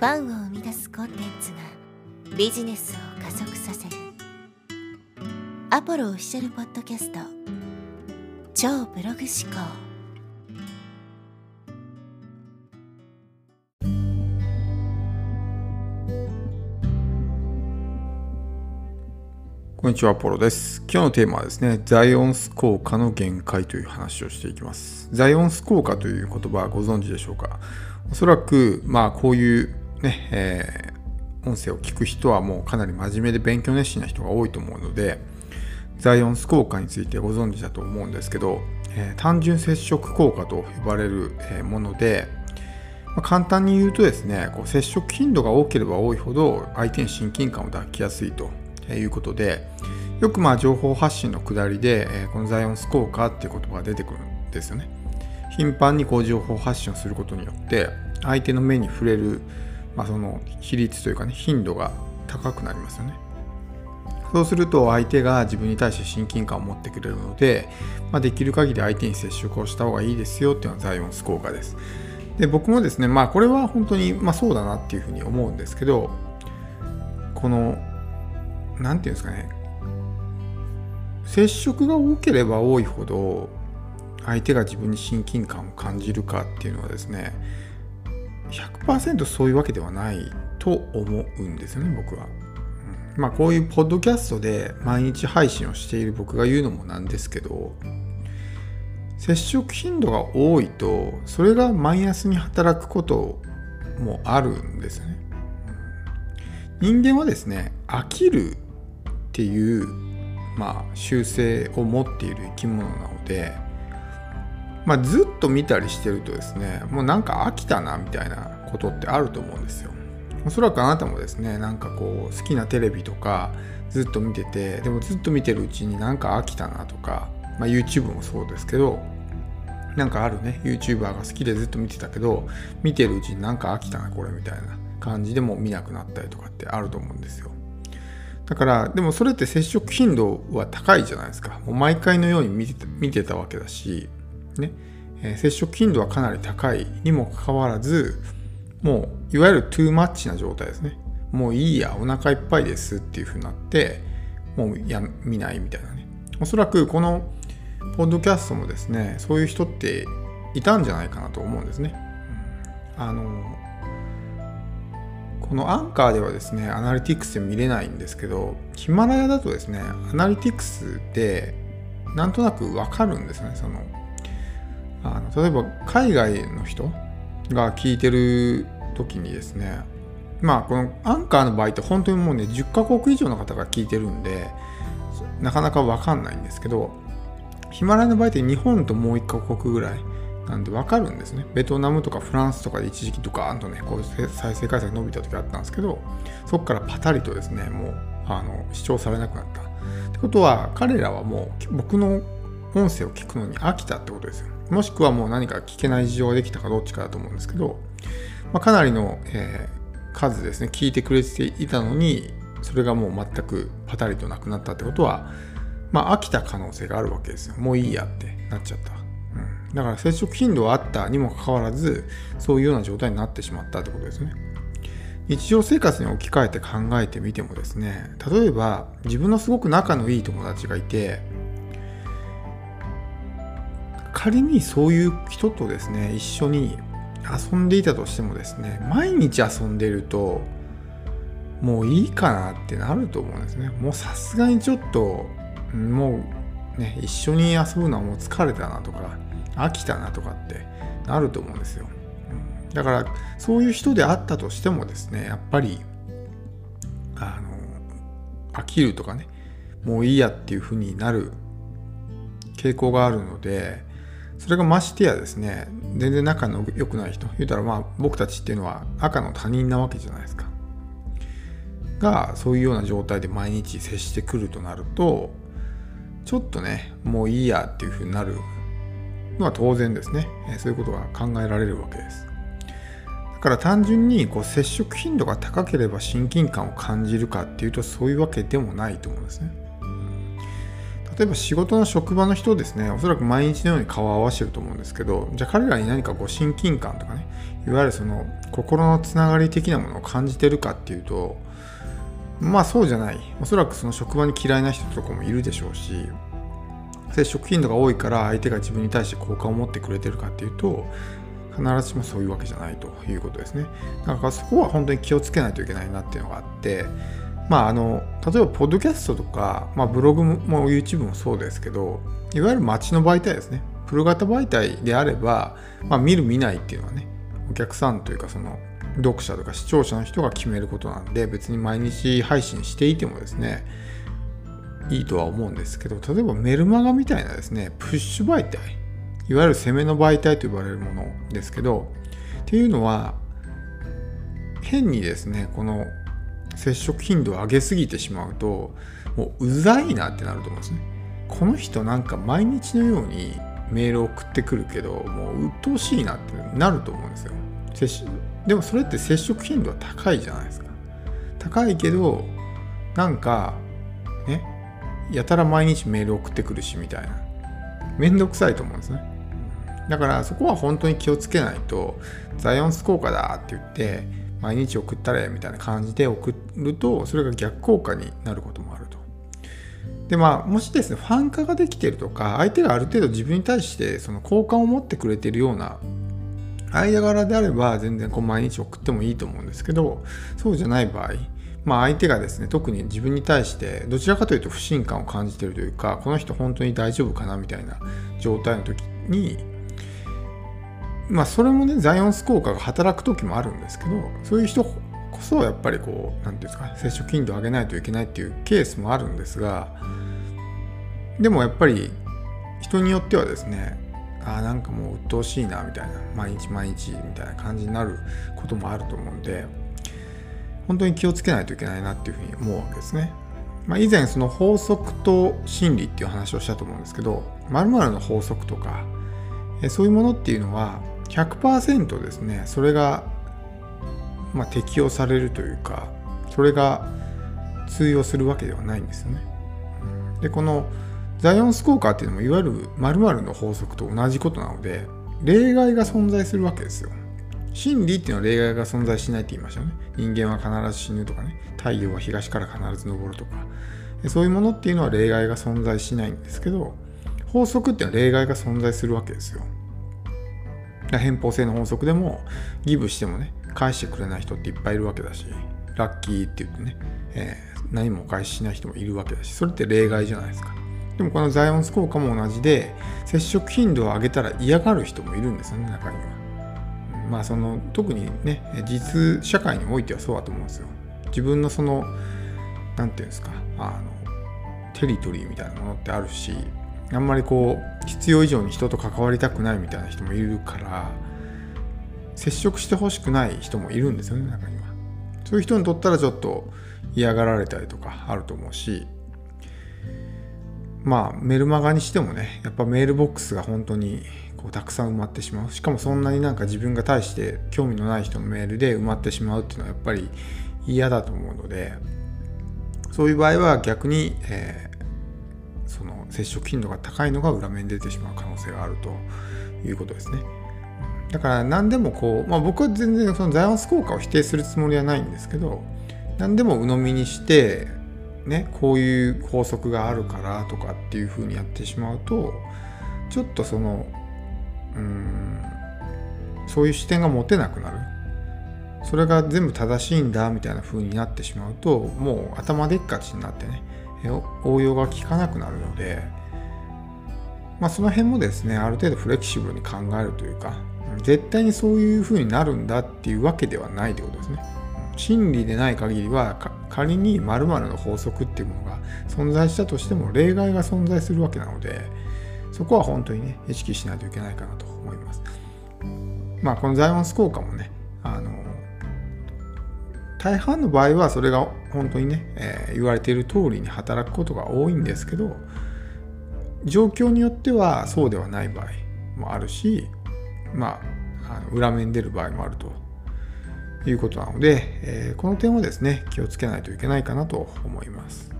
ファンを生み出すコンテンツがビジネスを加速させるアポロオフィシャルポッドキャスト超ブログ思考こんにちは、アポロです。今日のテーマはですね、ザイオンス効果の限界という話をしていきます。ザイオンス効果という言葉はご存知でしょうか？おそらく、まあ、こういうね、えー、音声を聞く人はもうかなり真面目で勉強熱心な人が多いと思うので、ザイオンス効果についてご存知だと思うんですけど、えー、単純接触効果と呼ばれるもので、まあ、簡単に言うとですね、こう接触頻度が多ければ多いほど相手に親近感を抱きやすいということでよくまあ情報発信のくだりで、えこのザイオンス効果っていう言葉が出てくるんですよね。頻繁にこう情報発信をすることによって相手の目に触れる、まあ、その比率というかね頻度が高くなりますよね。そうすると相手が自分に対して親近感を持ってくれるので、まあ、できる限り相手に接触をした方がいいですよっていうのはザイオンス効果です。で僕もですねまあこれは本当に、まあ、そうだなっていうふうに思うんですけどこの何て言うんですかね接触が多ければ多いほど相手が自分に親近感を感じるかっていうのはですね100%そういうわけではないと思うんですよね僕は。まあこういうポッドキャストで毎日配信をしている僕が言うのもなんですけど接触頻度が多いとそれがマイナスに働くこともあるんですね。人間はですね飽きるっていう、まあ、習性を持っている生き物なので、まあ、ずっと見たりしてるとですねもうなんか飽きたなみたいなことってあると思うんですよ。おそらくあなたもですねなんかこう好きなテレビとかずっと見ててでもずっと見てるうちになんか飽きたなとか、まあ、YouTube もそうですけどなんかあるね YouTuber が好きでずっと見てたけど見てるうちになんか飽きたなこれみたいな感じでも見なくなったりとかってあると思うんですよ。だから、でもそれって接触頻度は高いじゃないですか。もう毎回のように見て見てたわけだし、ね、えー、接触頻度はかなり高いにもかかわらず、もういわゆるトゥーマッチな状態ですね。もういいや、お腹いっぱいですっていう風になって、もうや見ないみたいなね。おそらくこのポッドキャストもですね、そういう人っていたんじゃないかなと思うんですね。うん、あのこのアンカーではですね、アナリティクスで見れないんですけど、ヒマラヤだとですね、アナリティクスでなんとなくわかるんですね。そのあの例えば海外の人が聞いてる時にですね、まあこのアンカーの場合って本当にもうね、10カ国以上の方が聞いてるんで、なかなかわかんないんですけど、ヒマラヤの場合って日本ともう1カ国ぐらいなんで分かるんですね。ベトナムとかフランスとかで一時期ドカーンとね、こう再生回数が伸びた時あったんですけど、そこからパタリとですね、もうあの視聴されなくなった。ってことは、彼らはもう僕の音声を聞くのに飽きたってことですよ。もしくはもう何か聞けない事情ができたかどっちかだと思うんですけど、まあ、かなりの、えー、数ですね、聞いてくれていたのに、それがもう全くパタリとなくなったってことは、まあ飽きた可能性があるわけですよ。もういいやってなっちゃった。うんだから接触頻度はあったにもかかわらずそういうような状態になってしまったってことですね日常生活に置き換えて考えてみてもですね例えば自分のすごく仲のいい友達がいて仮にそういう人とですね一緒に遊んでいたとしてもですね毎日遊んでるともういいかなってなると思うんですねもうさすがにちょっともうね一緒に遊ぶのはもう疲れたなとか飽きたなとかってなると思うんですよ。だからそういう人であったとしてもですねやっぱりあの飽きるとかねもういいやっていうふうになる傾向があるのでそれがましてやですね全然仲の良くない人言うたらまあ僕たちっていうのは赤の他人なわけじゃないですか。がそういうような状態で毎日接してくるとなるとちょっとねもういいやっていうふうになるのは当然ですね、そういうことが考えられるわけです。だから単純にこう接触頻度が高ければ親近感を感じるかっていうとそういうわけでもないと思うんですね。例えば仕事の職場の人ですね、おそらく毎日のように顔を合わせてると思うんですけど、じゃあ彼らに何かこう親近感とかね、いわゆるその心のつながり的なものを感じてるかっていうとまあそうじゃない。おそらくその職場に嫌いな人とかもいるでしょうし接触頻度が多いから相手が自分に対して好感を持ってくれてるかっていうと必ずしもそういうわけじゃないということですね。だからそこは本当に気をつけないといけないなっていうのがあってまああの例えばポッドキャストとか、まあ、ブログも YouTube もそうですけどいわゆる街の媒体ですね。プロ型媒体であれば、まあ、見る見ないっていうのはねお客さんというかその読者とか視聴者の人が決めることなんで別に毎日配信していてもですねいいとは思うんですけど例えばメルマガみたいなですねプッシュ媒体いわゆる攻めの媒体と呼ばれるものですけどっていうのは変にですねこの接触頻度を上げすぎてしまうともううざいなってなると思うんですね。この人なんか毎日のようにメール送ってくるけどもう鬱陶しいなってなると思うんですよ。でもそれって接触頻度は高いじゃないですか。高いけどなんかねやたら毎日メール送ってくるしみたいな。めんどくさいと思うんですね。だからそこは本当に気をつけないとザイオンス効果だって言って毎日送ったれみたいな感じで送るとそれが逆効果になることもあると。でまあもしですねファン化ができてるとか相手がある程度自分に対してその好感を持ってくれてるような間柄であれば全然こう毎日送ってもいいと思うんですけどそうじゃない場合まあ相手がですね特に自分に対してどちらかというと不信感を感じてるというかこの人本当に大丈夫かなみたいな状態の時にまあそれもねザイオンス効果が働く時もあるんですけどそういう人こそやっぱりこう何て言うんですか接触頻度を上げないといけないっていうケースもあるんですがでもやっぱり人によってはですねああなんかもう鬱陶しいなみたいな毎日毎日みたいな感じになることもあると思うんで本当に気をつけないといけないなっていうふうに思うわけですね。まあ、以前その法則と心理っていう話をしたと思うんですけど〇〇の法則とかそういうものっていうのは100%ですねそれが、まあ、適用されるというかそれが通用するわけではないんですよね。でこのザイオンス効果っていうのもいわゆる〇〇の法則と同じことなので例外が存在するわけですよ。真理っていうのは例外が存在しないって言いましたよね。人間は必ず死ぬとかね、太陽は東から必ず昇るとか、そういうものっていうのは例外が存在しないんですけど、法則っていうのは例外が存在するわけですよ。偏方性の法則でもギブしてもね返してくれない人っていっぱいいるわけだしラッキーって言ってね、えー、何もお返ししない人もいるわけだしそれって例外じゃないですか。でもこのザイオンス効果も同じで接触頻度を上げたら嫌がる人もいるんですよね中には。まあその特にね実社会においてはそうだと思うんですよ。自分のその何て言うんですかあのテリトリーみたいなものってあるしあんまりこう必要以上に人と関わりたくないみたいな人もいるから接触してほしくない人もいるんですよね中には。そういう人にとったらちょっと嫌がられたりとかあると思うしまあメルマガにしてもねやっぱメールボックスが本当にこうたくさん埋まってしまう。しかもそんなになんか自分が対して興味のない人のメールで埋まってしまうっていうのはやっぱり嫌だと思うのでそういう場合は逆に、え接触頻度が高いのが裏面に出てしまう可能性があるということですね。だから何でもこう、まあ、僕は全然そのザイオンス効果を否定するつもりはないんですけど何でも鵜呑みにしてねこういう法則があるからとかっていうふうにやってしまうとちょっとそのうんそういう視点が持てなくなるそれが全部正しいんだみたいな風になってしまうともう頭でっかちになってね応用が効かなくなるので、まあ、その辺もですねある程度フレキシブルに考えるというか絶対にそういう風になるんだっていうわけではないということですね。真理でない限りは仮に〇〇の法則っていうものが存在したとしても例外が存在するわけなのでそこは本当にね意識しないといけないかなと思います。まあこのザイオンス効果もねあの大半の場合はそれが本当にね、えー、言われている通りに働くことが多いんですけど状況によってはそうではない場合もあるしまああの裏目に出る場合もあるということなので、えー、この点をですね気をつけないといけないかなと思います。